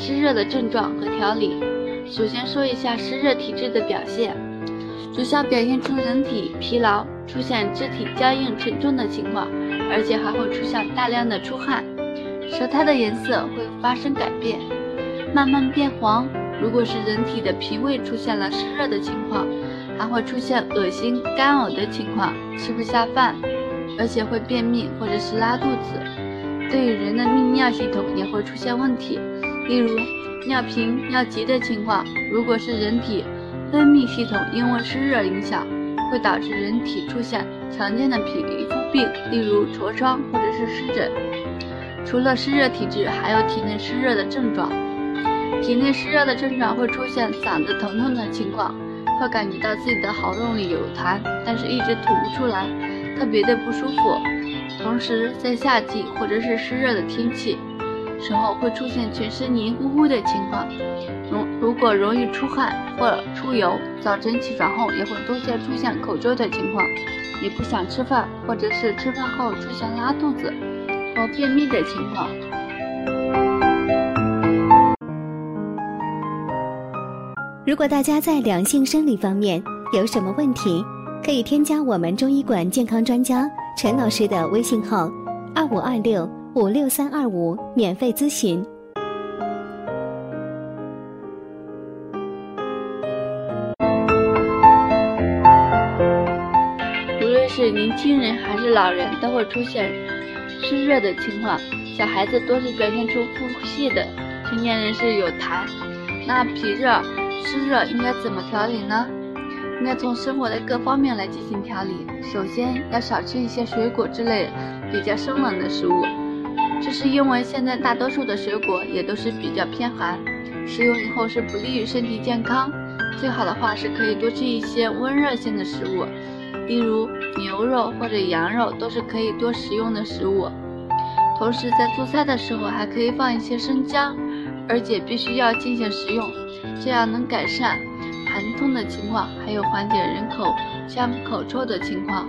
湿热的症状和调理。首先说一下湿热体质的表现，主要表现出人体疲劳，出现肢体僵硬沉重的情况，而且还会出现大量的出汗，舌苔的颜色会发生改变，慢慢变黄。如果是人体的脾胃出现了湿热的情况，还会出现恶心、干呕的情况，吃不下饭，而且会便秘或者是拉肚子。对于人的泌尿系统也会出现问题，例如尿频、尿急的情况。如果是人体分泌系统因为湿热影响，会导致人体出现常见的皮肤病，例如痤疮或者是湿疹。除了湿热体质，还有体内湿热的症状。体内湿热的症状会出现嗓子疼痛的情况。会感觉到自己的喉咙里有痰，但是一直吐不出来，特别的不舒服。同时，在夏季或者是湿热的天气时候，会出现全身黏糊糊的情况。容如果容易出汗或出油，早晨起床后也会多见出现口臭的情况，也不想吃饭，或者是吃饭后出现拉肚子或便秘的情况。如果大家在两性生理方面有什么问题，可以添加我们中医馆健康专家陈老师的微信号：二五二六五六三二五，免费咨询。无论是年轻人还是老人，都会出现湿热的情况。小孩子多是表现出腹泻的，成年人是有痰。那脾热。湿热应该怎么调理呢？应该从生活的各方面来进行调理。首先要少吃一些水果之类比较生冷的食物，这是因为现在大多数的水果也都是比较偏寒，食用以后是不利于身体健康。最好的话是可以多吃一些温热性的食物，例如牛肉或者羊肉都是可以多食用的食物。同时在做菜的时候还可以放一些生姜。而且必须要进行食用，这样能改善寒痛的情况，还有缓解人口腔口臭的情况。